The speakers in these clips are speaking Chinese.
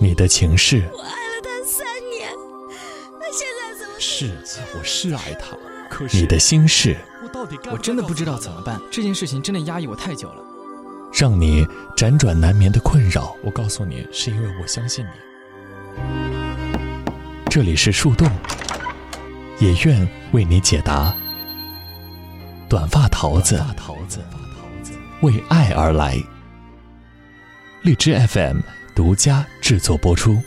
你的情事。我爱了他三年，他现在怎么？是，我是爱他，可是你的心事，我到底该我真的不知道怎么办，这件事情真的压抑我太久了。让你辗转难眠的困扰。我告诉你，是因为我相信你。这里是树洞，也愿为你解答。短发桃子，桃子，为爱而来。荔枝 FM 独家制作播出。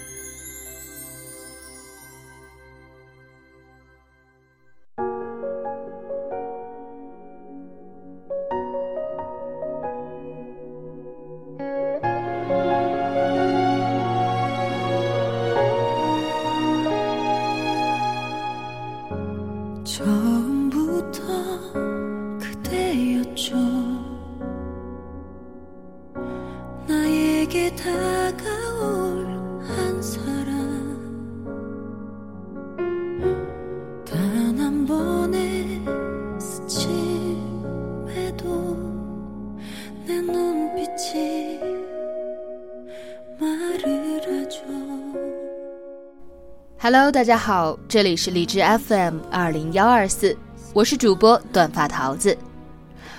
Hello，大家好，这里是荔枝 FM 二零幺二四，我是主播短发桃子，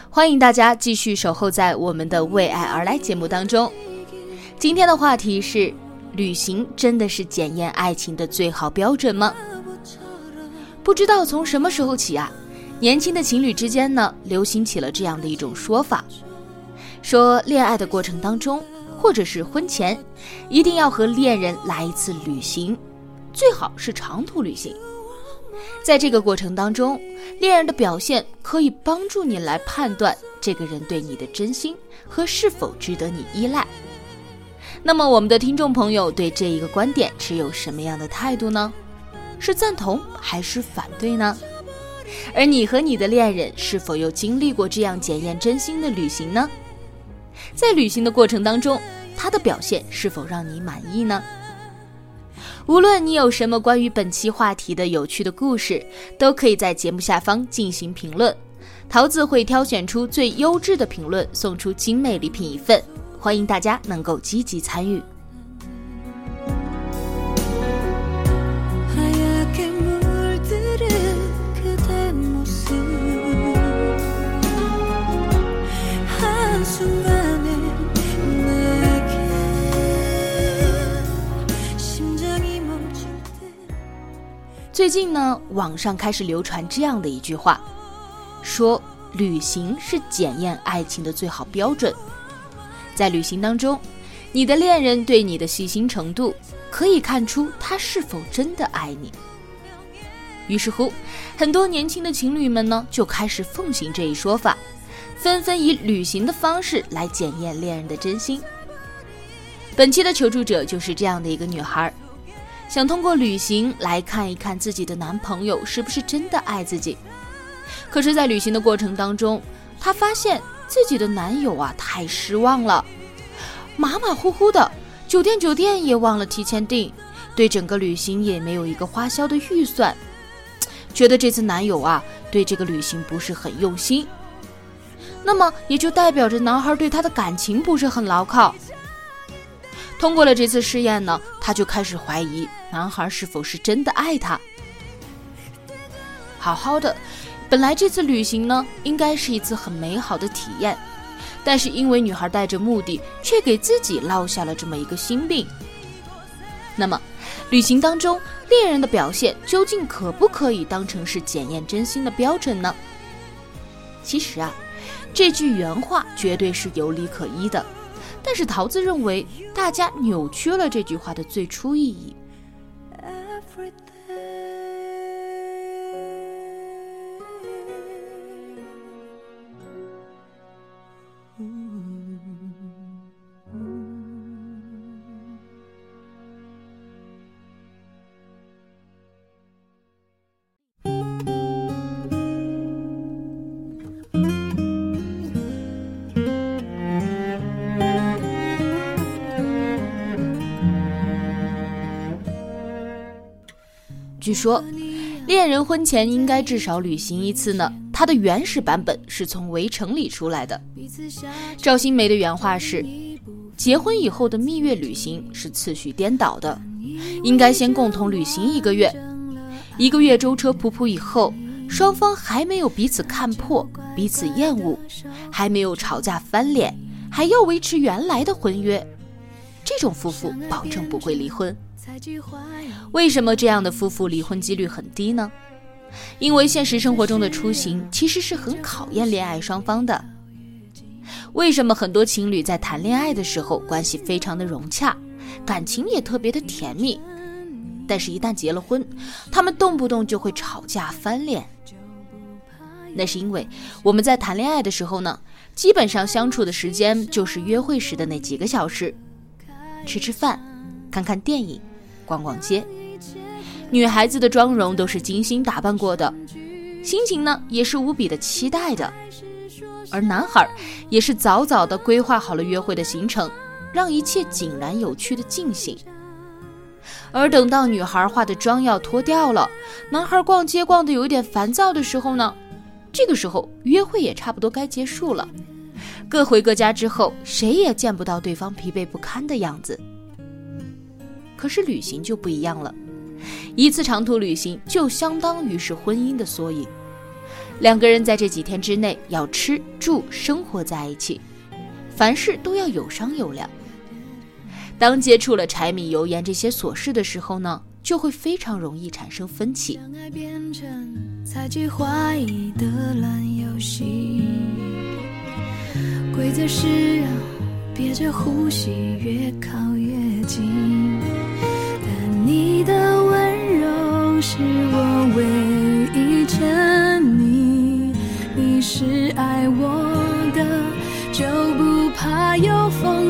欢迎大家继续守候在我们的为爱而来节目当中。今天的话题是：旅行真的是检验爱情的最好标准吗？不知道从什么时候起啊，年轻的情侣之间呢，流行起了这样的一种说法，说恋爱的过程当中，或者是婚前，一定要和恋人来一次旅行。最好是长途旅行，在这个过程当中，恋人的表现可以帮助你来判断这个人对你的真心和是否值得你依赖。那么，我们的听众朋友对这一个观点持有什么样的态度呢？是赞同还是反对呢？而你和你的恋人是否又经历过这样检验真心的旅行呢？在旅行的过程当中，他的表现是否让你满意呢？无论你有什么关于本期话题的有趣的故事，都可以在节目下方进行评论，桃子会挑选出最优质的评论，送出精美礼品一份，欢迎大家能够积极参与。最近呢，网上开始流传这样的一句话，说旅行是检验爱情的最好标准。在旅行当中，你的恋人对你的细心程度，可以看出他是否真的爱你。于是乎，很多年轻的情侣们呢，就开始奉行这一说法，纷纷以旅行的方式来检验恋人的真心。本期的求助者就是这样的一个女孩。想通过旅行来看一看自己的男朋友是不是真的爱自己。可是，在旅行的过程当中，她发现自己的男友啊太失望了，马马虎虎的，酒店酒店也忘了提前订，对整个旅行也没有一个花销的预算，觉得这次男友啊对这个旅行不是很用心。那么也就代表着男孩对她的感情不是很牢靠。通过了这次试验呢，她就开始怀疑男孩是否是真的爱她。好好的，本来这次旅行呢，应该是一次很美好的体验，但是因为女孩带着目的，却给自己落下了这么一个心病。那么，旅行当中恋人的表现究竟可不可以当成是检验真心的标准呢？其实啊，这句原话绝对是有理可依的。但是桃子认为，大家扭曲了这句话的最初意义。据说，恋人婚前应该至少旅行一次呢。它的原始版本是从《围城》里出来的。赵新梅的原话是：“结婚以后的蜜月旅行是次序颠倒的，应该先共同旅行一个月，一个月舟车仆仆以后，双方还没有彼此看破、彼此厌恶，还没有吵架翻脸，还要维持原来的婚约，这种夫妇保证不会离婚。为什么这样的夫妇离婚几率很低呢？因为现实生活中的出行其实是很考验恋爱双方的。为什么很多情侣在谈恋爱的时候关系非常的融洽，感情也特别的甜蜜，但是，一旦结了婚，他们动不动就会吵架翻脸。那是因为我们在谈恋爱的时候呢，基本上相处的时间就是约会时的那几个小时，吃吃饭，看看电影，逛逛街。女孩子的妆容都是精心打扮过的，心情呢也是无比的期待的。而男孩也是早早的规划好了约会的行程，让一切井然有序的进行。而等到女孩化的妆要脱掉了，男孩逛街逛的有一点烦躁的时候呢，这个时候约会也差不多该结束了，各回各家之后，谁也见不到对方疲惫不堪的样子。可是旅行就不一样了，一次长途旅行就相当于是婚姻的缩影。两个人在这几天之内要吃住生活在一起，凡事都要有商有量。当接触了柴米油盐这些琐事的时候呢，就会非常容易产生分歧。规则是要憋着呼吸越靠越近，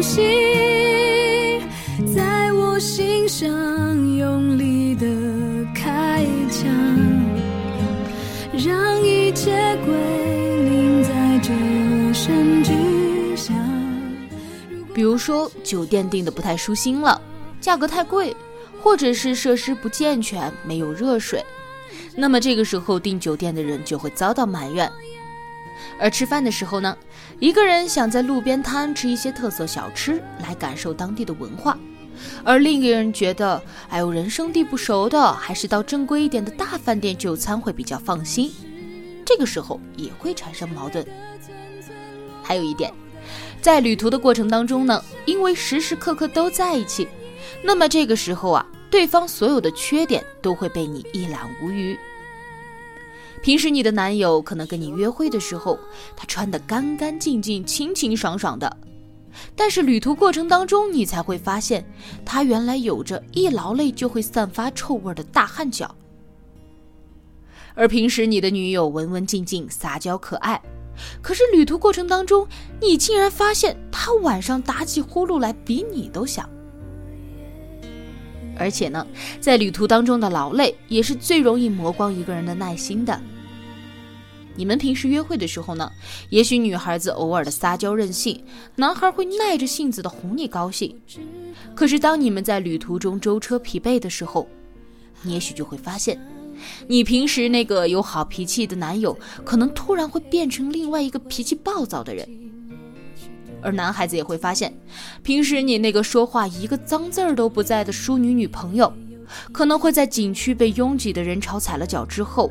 有缝隙，在我心上用力的开枪，让一切归零在这声之下。比如说，酒店订的不太舒心了，价格太贵，或者是设施不健全，没有热水，那么这个时候订酒店的人就会遭到埋怨。而吃饭的时候呢，一个人想在路边摊吃一些特色小吃来感受当地的文化，而另一个人觉得，哎呦，人生地不熟的，还是到正规一点的大饭店就餐会比较放心。这个时候也会产生矛盾。还有一点，在旅途的过程当中呢，因为时时刻刻都在一起，那么这个时候啊，对方所有的缺点都会被你一览无余。平时你的男友可能跟你约会的时候，他穿得干干净净、清清爽爽的，但是旅途过程当中，你才会发现他原来有着一劳累就会散发臭味的大汗脚。而平时你的女友文文静静、撒娇可爱，可是旅途过程当中，你竟然发现她晚上打起呼噜来比你都响。而且呢，在旅途当中的劳累也是最容易磨光一个人的耐心的。你们平时约会的时候呢，也许女孩子偶尔的撒娇任性，男孩会耐着性子的哄你高兴。可是当你们在旅途中舟车疲惫的时候，你也许就会发现，你平时那个有好脾气的男友，可能突然会变成另外一个脾气暴躁的人。而男孩子也会发现，平时你那个说话一个脏字儿都不在的淑女女朋友，可能会在景区被拥挤的人潮踩了脚之后，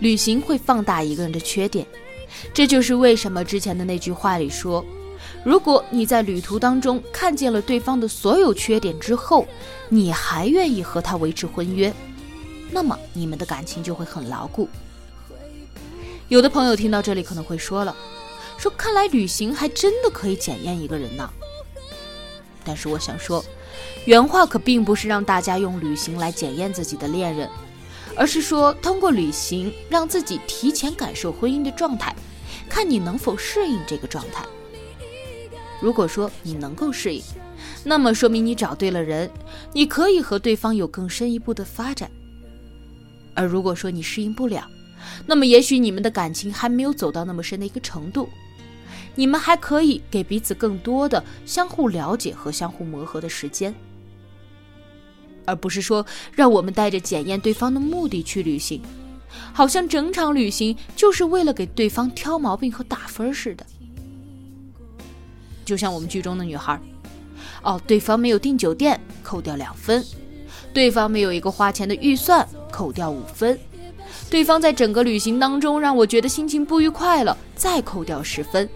旅行会放大一个人的缺点，这就是为什么之前的那句话里说。如果你在旅途当中看见了对方的所有缺点之后，你还愿意和他维持婚约，那么你们的感情就会很牢固。有的朋友听到这里可能会说了，说看来旅行还真的可以检验一个人呢。但是我想说，原话可并不是让大家用旅行来检验自己的恋人，而是说通过旅行让自己提前感受婚姻的状态，看你能否适应这个状态。如果说你能够适应，那么说明你找对了人，你可以和对方有更深一步的发展。而如果说你适应不了，那么也许你们的感情还没有走到那么深的一个程度，你们还可以给彼此更多的相互了解和相互磨合的时间，而不是说让我们带着检验对方的目的去旅行，好像整场旅行就是为了给对方挑毛病和打分似的。就像我们剧中的女孩，哦，对方没有订酒店，扣掉两分；对方没有一个花钱的预算，扣掉五分；对方在整个旅行当中让我觉得心情不愉快了，再扣掉十分。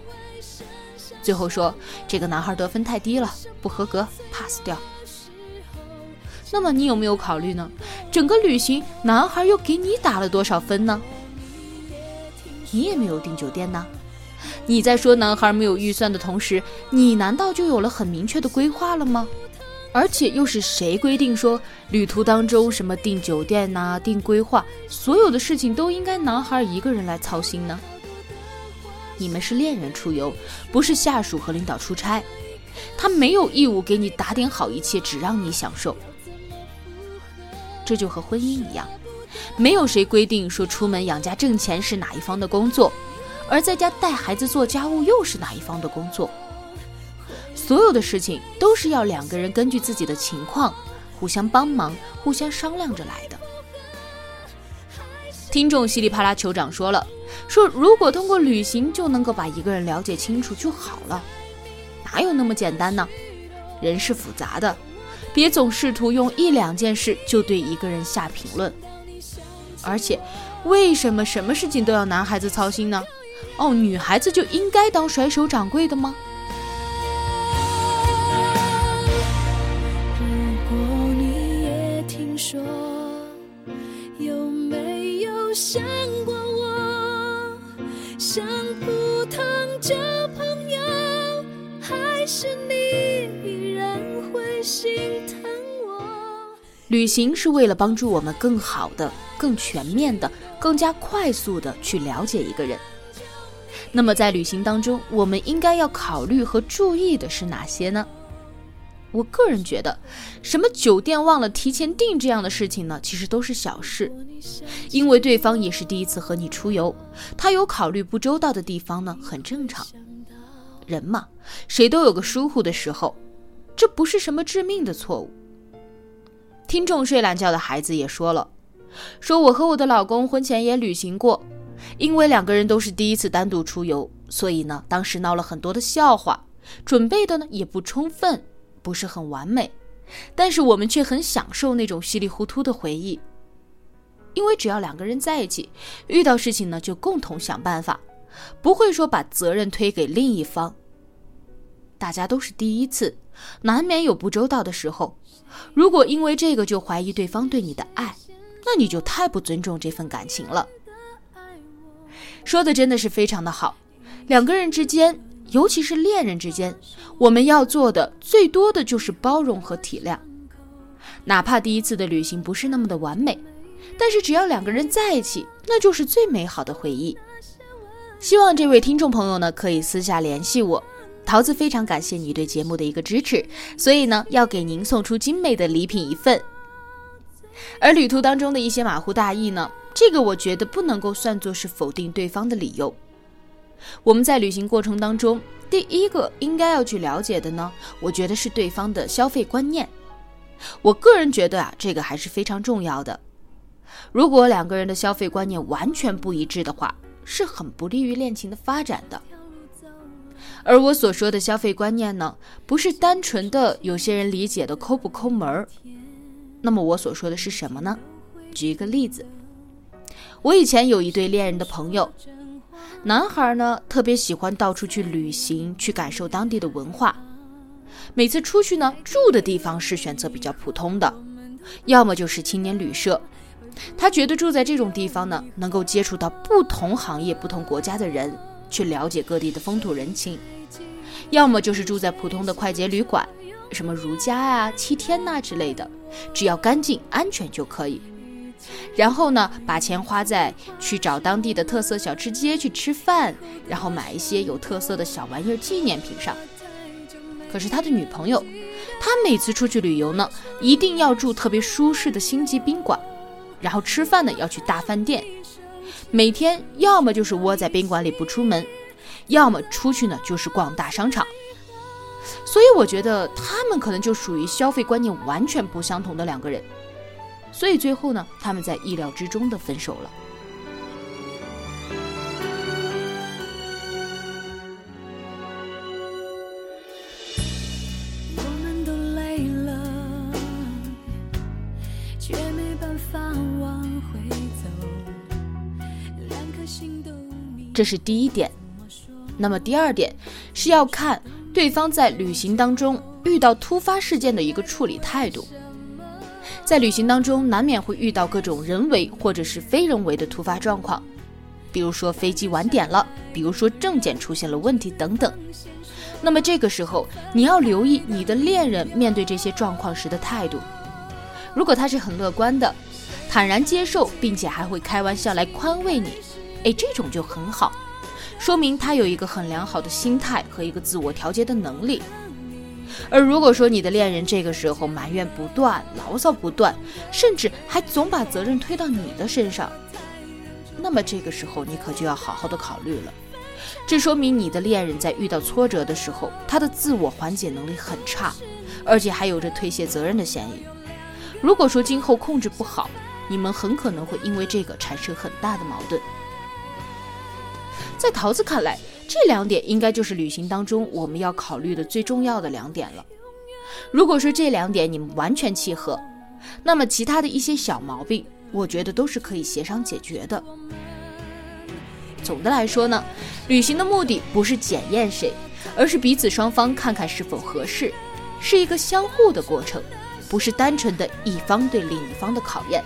最后说这个男孩得分太低了，不合格，pass 掉。那么你有没有考虑呢？整个旅行男孩又给你打了多少分呢？你也没有订酒店呢。你在说男孩没有预算的同时，你难道就有了很明确的规划了吗？而且又是谁规定说旅途当中什么订酒店呐、订规划，所有的事情都应该男孩一个人来操心呢？你们是恋人出游，不是下属和领导出差，他没有义务给你打点好一切，只让你享受。这就和婚姻一样，没有谁规定说出门养家挣钱是哪一方的工作。而在家带孩子做家务又是哪一方的工作？所有的事情都是要两个人根据自己的情况互相帮忙、互相商量着来的。听众稀里啪啦酋长说了，说如果通过旅行就能够把一个人了解清楚就好了，哪有那么简单呢？人是复杂的，别总试图用一两件事就对一个人下评论。而且，为什么什么事情都要男孩子操心呢？哦，女孩子就应该当甩手掌柜的吗？如果你也听说，有没有想过我？像普通交朋友，还是你旅行是为了帮助我们更好的、更全面的、更加快速的去了解一个人。那么在旅行当中，我们应该要考虑和注意的是哪些呢？我个人觉得，什么酒店忘了提前订这样的事情呢，其实都是小事，因为对方也是第一次和你出游，他有考虑不周到的地方呢，很正常。人嘛，谁都有个疏忽的时候，这不是什么致命的错误。听众睡懒觉的孩子也说了，说我和我的老公婚前也旅行过。因为两个人都是第一次单独出游，所以呢，当时闹了很多的笑话，准备的呢也不充分，不是很完美，但是我们却很享受那种稀里糊涂的回忆。因为只要两个人在一起，遇到事情呢就共同想办法，不会说把责任推给另一方。大家都是第一次，难免有不周到的时候。如果因为这个就怀疑对方对你的爱，那你就太不尊重这份感情了。说的真的是非常的好，两个人之间，尤其是恋人之间，我们要做的最多的就是包容和体谅。哪怕第一次的旅行不是那么的完美，但是只要两个人在一起，那就是最美好的回忆。希望这位听众朋友呢可以私下联系我，桃子非常感谢你对节目的一个支持，所以呢要给您送出精美的礼品一份。而旅途当中的一些马虎大意呢？这个我觉得不能够算作是否定对方的理由。我们在旅行过程当中，第一个应该要去了解的呢，我觉得是对方的消费观念。我个人觉得啊，这个还是非常重要的。如果两个人的消费观念完全不一致的话，是很不利于恋情的发展的。而我所说的消费观念呢，不是单纯的有些人理解的抠不抠门儿。那么我所说的是什么呢？举一个例子。我以前有一对恋人的朋友，男孩呢特别喜欢到处去旅行，去感受当地的文化。每次出去呢，住的地方是选择比较普通的，要么就是青年旅社。他觉得住在这种地方呢，能够接触到不同行业、不同国家的人，去了解各地的风土人情；要么就是住在普通的快捷旅馆，什么如家啊、七天呐之类的，只要干净安全就可以。然后呢，把钱花在去找当地的特色小吃街去吃饭，然后买一些有特色的小玩意儿纪念品上。可是他的女朋友，他每次出去旅游呢，一定要住特别舒适的星级宾馆，然后吃饭呢要去大饭店，每天要么就是窝在宾馆里不出门，要么出去呢就是逛大商场。所以我觉得他们可能就属于消费观念完全不相同的两个人。所以最后呢，他们在意料之中的分手了。这是第一点。那么第二点是要看对方在旅行当中遇到突发事件的一个处理态度。在旅行当中，难免会遇到各种人为或者是非人为的突发状况，比如说飞机晚点了，比如说证件出现了问题等等。那么这个时候，你要留意你的恋人面对这些状况时的态度。如果他是很乐观的，坦然接受，并且还会开玩笑来宽慰你，诶，这种就很好，说明他有一个很良好的心态和一个自我调节的能力。而如果说你的恋人这个时候埋怨不断、牢骚不断，甚至还总把责任推到你的身上，那么这个时候你可就要好好的考虑了。这说明你的恋人在遇到挫折的时候，他的自我缓解能力很差，而且还有着推卸责任的嫌疑。如果说今后控制不好，你们很可能会因为这个产生很大的矛盾。在桃子看来。这两点应该就是旅行当中我们要考虑的最重要的两点了。如果说这两点你们完全契合，那么其他的一些小毛病，我觉得都是可以协商解决的。总的来说呢，旅行的目的不是检验谁，而是彼此双方看看是否合适，是一个相互的过程，不是单纯的一方对另一方的考验。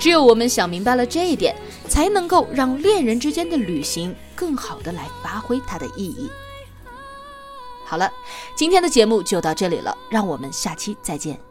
只有我们想明白了这一点，才能够让恋人之间的旅行更好的来发挥它的意义。好了，今天的节目就到这里了，让我们下期再见。